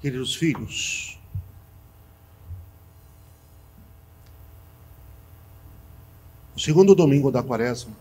Queridos filhos, o segundo domingo da quaresma,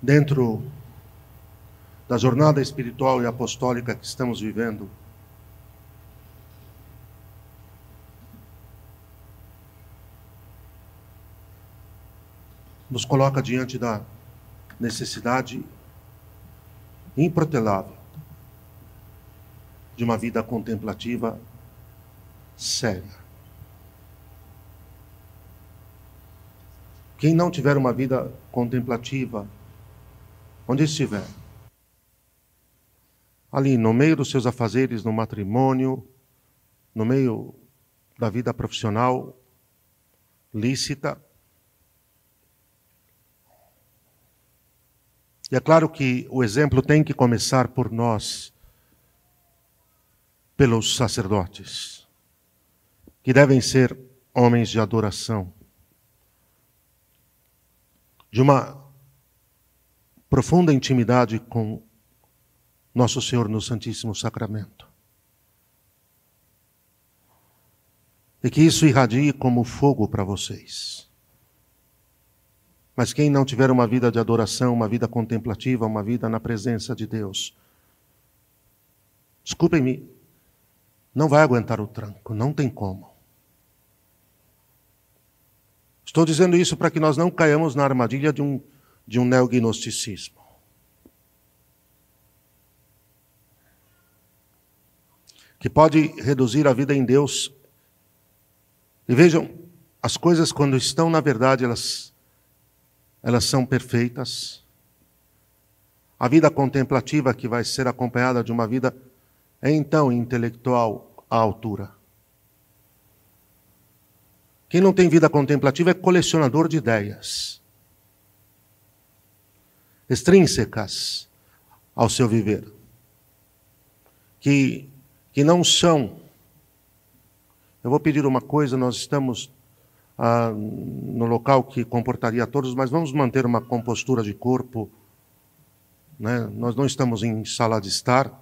dentro da jornada espiritual e apostólica que estamos vivendo, nos coloca diante da necessidade improtelável de uma vida contemplativa séria. Quem não tiver uma vida contemplativa, onde estiver, ali no meio dos seus afazeres, no matrimônio, no meio da vida profissional lícita, E é claro que o exemplo tem que começar por nós, pelos sacerdotes, que devem ser homens de adoração, de uma profunda intimidade com nosso Senhor no Santíssimo Sacramento. E que isso irradie como fogo para vocês. Mas quem não tiver uma vida de adoração, uma vida contemplativa, uma vida na presença de Deus, desculpem-me, não vai aguentar o tranco, não tem como. Estou dizendo isso para que nós não caiamos na armadilha de um, de um neognosticismo. Que pode reduzir a vida em Deus. E vejam, as coisas quando estão na verdade, elas elas são perfeitas. A vida contemplativa, que vai ser acompanhada de uma vida, é então intelectual à altura. Quem não tem vida contemplativa é colecionador de ideias extrínsecas ao seu viver, que, que não são. Eu vou pedir uma coisa: nós estamos ah, no local que comportaria todos, mas vamos manter uma compostura de corpo. Né? Nós não estamos em sala de estar,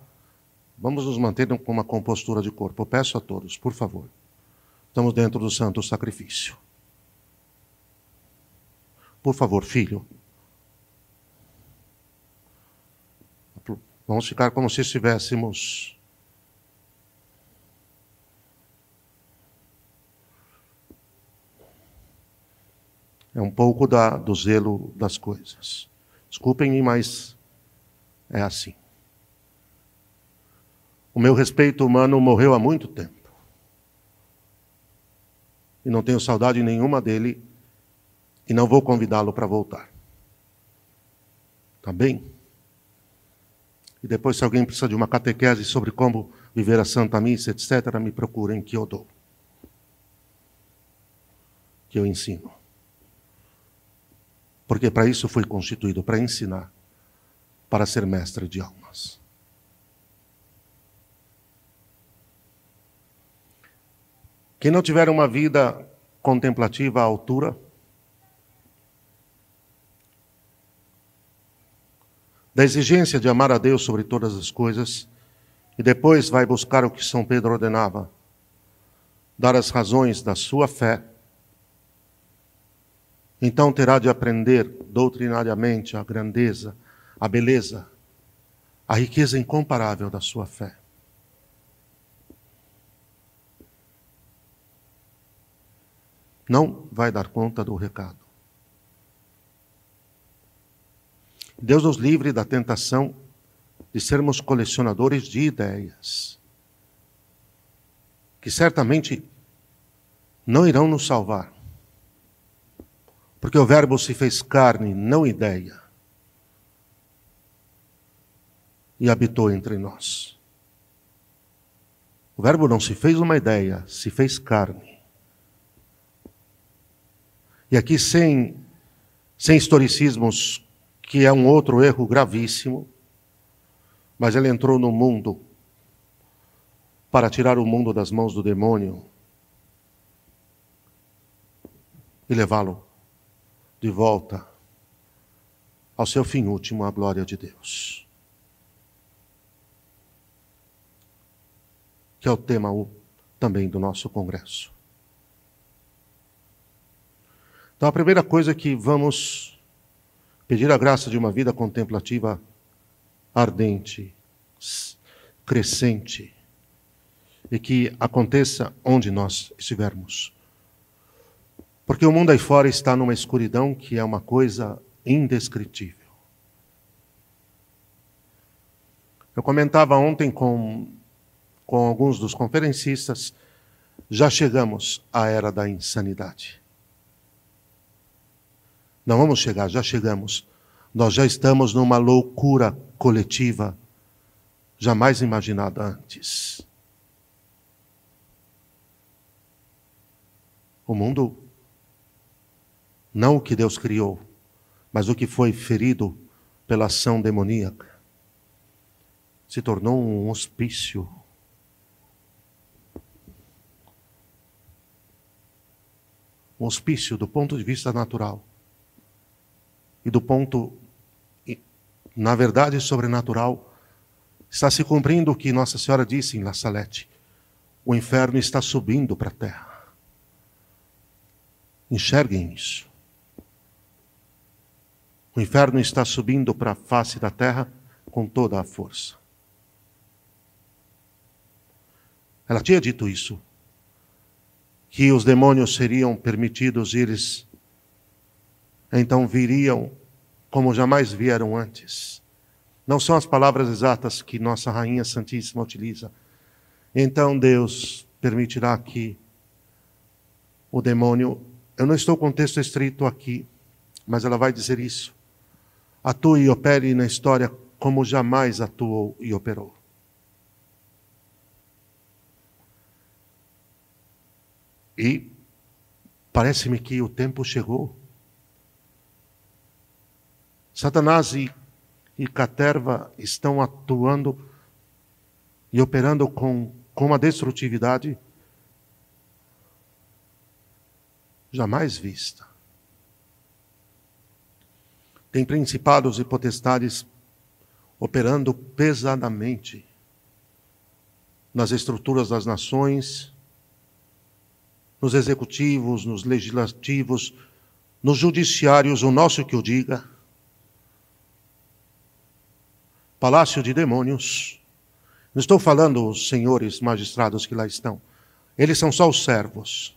vamos nos manter com uma compostura de corpo. Eu peço a todos, por favor. Estamos dentro do santo sacrifício. Por favor, filho. Vamos ficar como se estivéssemos É um pouco da, do zelo das coisas. Desculpem-me, mas é assim. O meu respeito humano morreu há muito tempo. E não tenho saudade nenhuma dele. E não vou convidá-lo para voltar. Tá bem? E depois, se alguém precisa de uma catequese sobre como viver a Santa Missa, etc., me procurem que eu dou. Que eu ensino. Porque para isso foi constituído para ensinar, para ser mestre de almas. Quem não tiver uma vida contemplativa à altura, da exigência de amar a Deus sobre todas as coisas, e depois vai buscar o que São Pedro ordenava, dar as razões da sua fé então terá de aprender doutrinariamente a grandeza, a beleza, a riqueza incomparável da sua fé. Não vai dar conta do recado. Deus nos livre da tentação de sermos colecionadores de ideias, que certamente não irão nos salvar. Porque o Verbo se fez carne, não ideia, e habitou entre nós. O Verbo não se fez uma ideia, se fez carne. E aqui, sem, sem historicismos, que é um outro erro gravíssimo, mas ele entrou no mundo para tirar o mundo das mãos do demônio e levá-lo de volta ao seu fim último, à glória de Deus. que é o tema também do nosso congresso. Então, a primeira coisa é que vamos pedir a graça de uma vida contemplativa ardente, crescente, e que aconteça onde nós estivermos. Porque o mundo aí fora está numa escuridão que é uma coisa indescritível. Eu comentava ontem com, com alguns dos conferencistas, já chegamos à era da insanidade. Não vamos chegar, já chegamos. Nós já estamos numa loucura coletiva jamais imaginada antes. O mundo, não o que Deus criou, mas o que foi ferido pela ação demoníaca, se tornou um hospício. Um hospício do ponto de vista natural e do ponto, na verdade, sobrenatural, está se cumprindo o que Nossa Senhora disse em La Salette: o inferno está subindo para a terra. Enxerguem isso. O inferno está subindo para a face da terra com toda a força. Ela tinha dito isso, que os demônios seriam permitidos, eles então viriam como jamais vieram antes. Não são as palavras exatas que Nossa Rainha Santíssima utiliza. Então Deus permitirá que o demônio, eu não estou com o texto estrito aqui, mas ela vai dizer isso, atue e opere na história como jamais atuou e operou. E parece-me que o tempo chegou. Satanás e, e Caterva estão atuando e operando com, com uma destrutividade jamais vista. Tem principados e potestades operando pesadamente nas estruturas das nações, nos executivos, nos legislativos, nos judiciários, o nosso que o diga. Palácio de demônios. Não estou falando os senhores magistrados que lá estão. Eles são só os servos.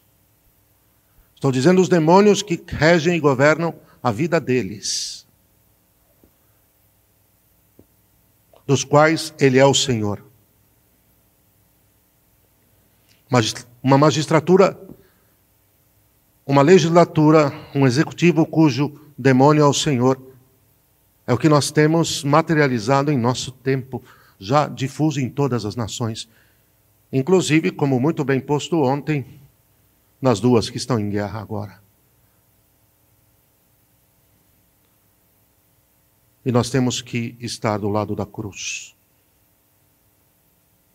Estou dizendo os demônios que regem e governam a vida deles. Dos quais ele é o Senhor. Uma magistratura uma legislatura, um executivo cujo demônio é o Senhor. É o que nós temos materializado em nosso tempo, já difuso em todas as nações. Inclusive, como muito bem posto ontem, nas duas que estão em guerra agora. E nós temos que estar do lado da cruz,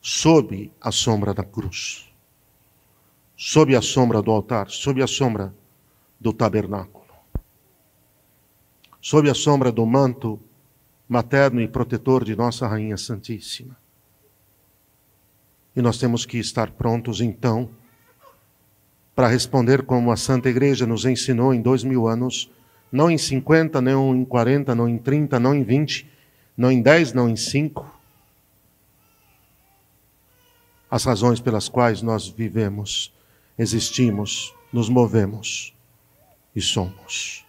sob a sombra da cruz sob a sombra do altar, sob a sombra do tabernáculo, sob a sombra do manto materno e protetor de nossa Rainha Santíssima. E nós temos que estar prontos, então, para responder como a Santa Igreja nos ensinou em dois mil anos, não em 50, não em 40, não em 30, não em 20, não em 10, não em 5. As razões pelas quais nós vivemos existimos, nos movemos e somos.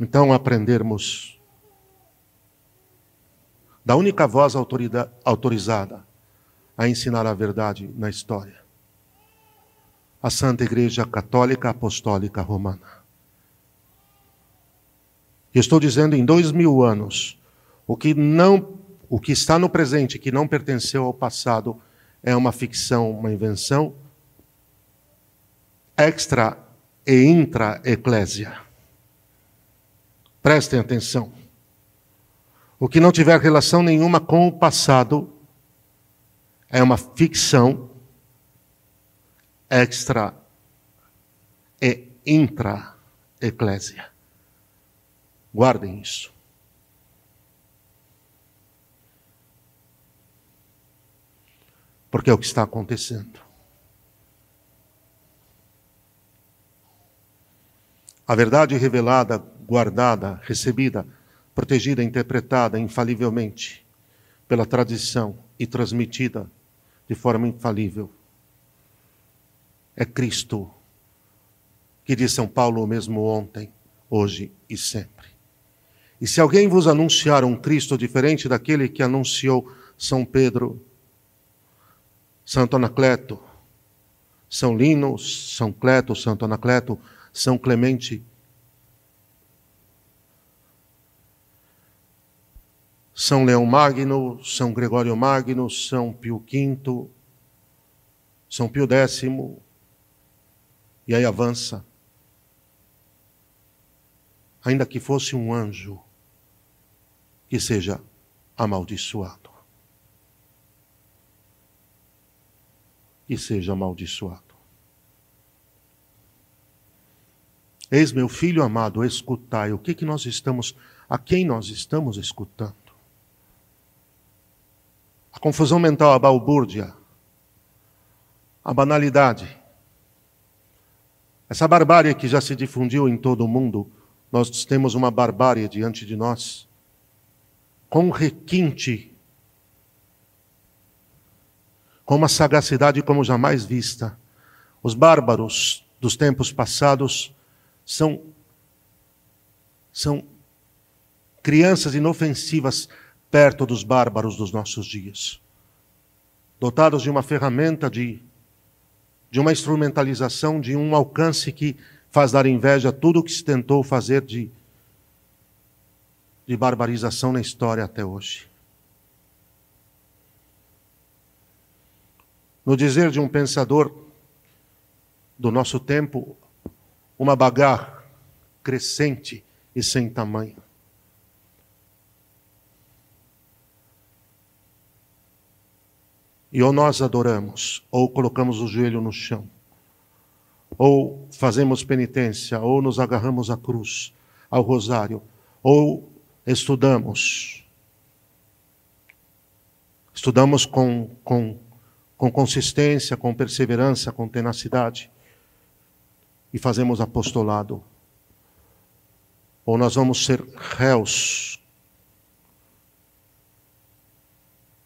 Então, aprendermos da única voz autorizada a ensinar a verdade na história, a Santa Igreja Católica Apostólica Romana. E estou dizendo em dois mil anos, o que não, o que está no presente, que não pertenceu ao passado, é uma ficção, uma invenção extra e intra-eclésia. Prestem atenção. O que não tiver relação nenhuma com o passado é uma ficção extra e intra eclésia. Guardem isso. Porque é o que está acontecendo. A verdade revelada guardada, recebida, protegida, interpretada infalivelmente pela tradição e transmitida de forma infalível. É Cristo, que diz São Paulo o mesmo ontem, hoje e sempre. E se alguém vos anunciar um Cristo diferente daquele que anunciou São Pedro, Santo Anacleto, São Lino, São Cleto, Santo Anacleto, São Clemente, São Leão Magno, São Gregório Magno, São Pio V, São Pio X, e aí avança. Ainda que fosse um anjo, que seja amaldiçoado. Que seja amaldiçoado. Eis meu filho amado, escutai o que, que nós estamos, a quem nós estamos escutando a confusão mental, a balbúrdia, a banalidade, essa barbárie que já se difundiu em todo o mundo, nós temos uma barbárie diante de nós, com requinte, com uma sagacidade como jamais vista. Os bárbaros dos tempos passados são, são crianças inofensivas perto dos bárbaros dos nossos dias. Dotados de uma ferramenta de, de uma instrumentalização, de um alcance que faz dar inveja a tudo o que se tentou fazer de, de barbarização na história até hoje. No dizer de um pensador do nosso tempo, uma bagarra crescente e sem tamanho. E ou nós adoramos, ou colocamos o joelho no chão, ou fazemos penitência, ou nos agarramos à cruz, ao rosário, ou estudamos. Estudamos com, com, com consistência, com perseverança, com tenacidade, e fazemos apostolado. Ou nós vamos ser réus,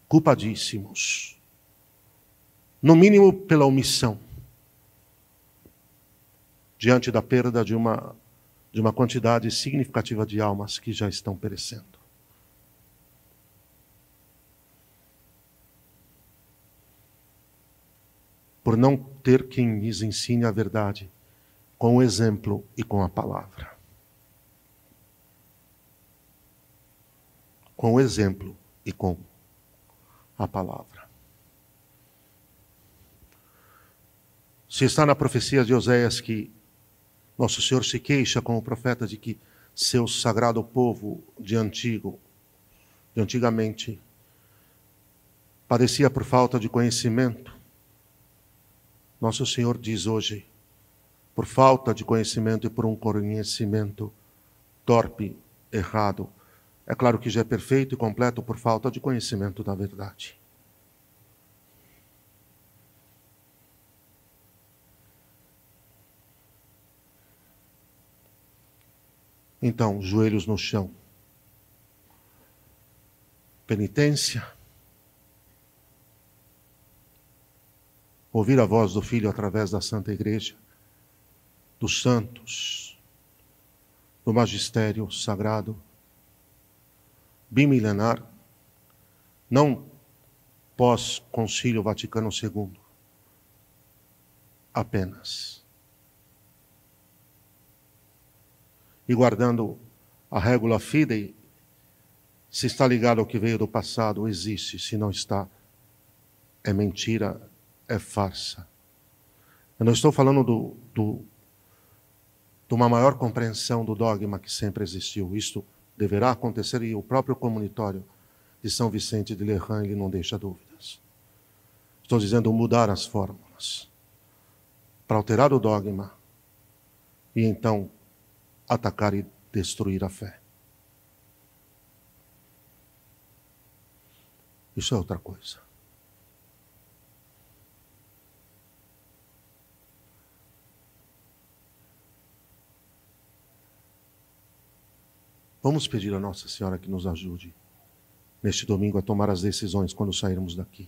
culpadíssimos no mínimo pela omissão, diante da perda de uma, de uma quantidade significativa de almas que já estão perecendo. Por não ter quem lhes ensine a verdade com o exemplo e com a palavra. Com o exemplo e com a palavra. Se está na profecia de Oséias que Nosso Senhor se queixa com o profeta de que seu sagrado povo de antigo, de antigamente, padecia por falta de conhecimento. Nosso Senhor diz hoje, por falta de conhecimento e por um conhecimento torpe, errado. É claro que já é perfeito e completo por falta de conhecimento da verdade. Então, joelhos no chão. Penitência. Ouvir a voz do Filho através da Santa Igreja, dos santos, do magistério sagrado, bimilenar, não pós-Concílio Vaticano II, apenas. E guardando a régula fidei, se está ligado ao que veio do passado, existe. Se não está, é mentira, é farsa. Eu não estou falando do, do, de uma maior compreensão do dogma que sempre existiu. Isto deverá acontecer e o próprio comunitório de São Vicente de Lerran ele não deixa dúvidas. Estou dizendo mudar as fórmulas para alterar o dogma e então atacar e destruir a fé. Isso é outra coisa. Vamos pedir a Nossa Senhora que nos ajude neste domingo a tomar as decisões quando sairmos daqui.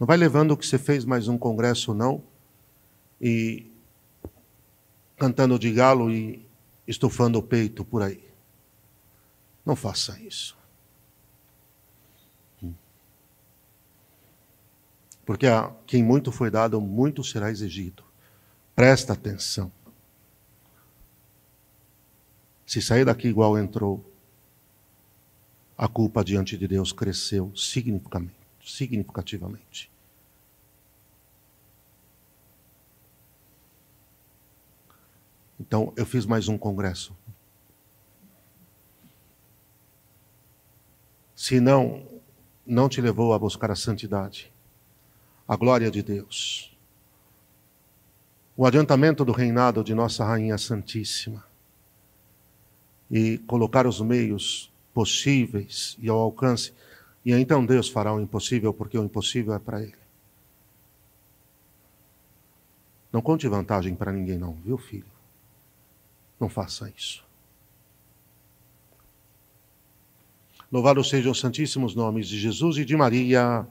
Não vai levando o que você fez mais um congresso, não, e cantando de galo e estufando o peito por aí. Não faça isso. Porque a quem muito foi dado, muito será exigido. Presta atenção. Se sair daqui igual entrou, a culpa diante de Deus cresceu significativamente. Então, eu fiz mais um congresso. Se não, não te levou a buscar a santidade, a glória de Deus, o adiantamento do reinado de Nossa Rainha Santíssima e colocar os meios possíveis e ao alcance, e então Deus fará o impossível, porque o impossível é para Ele. Não conte vantagem para ninguém, não, viu, filho? Não faça isso. Louvados sejam os santíssimos nomes de Jesus e de Maria.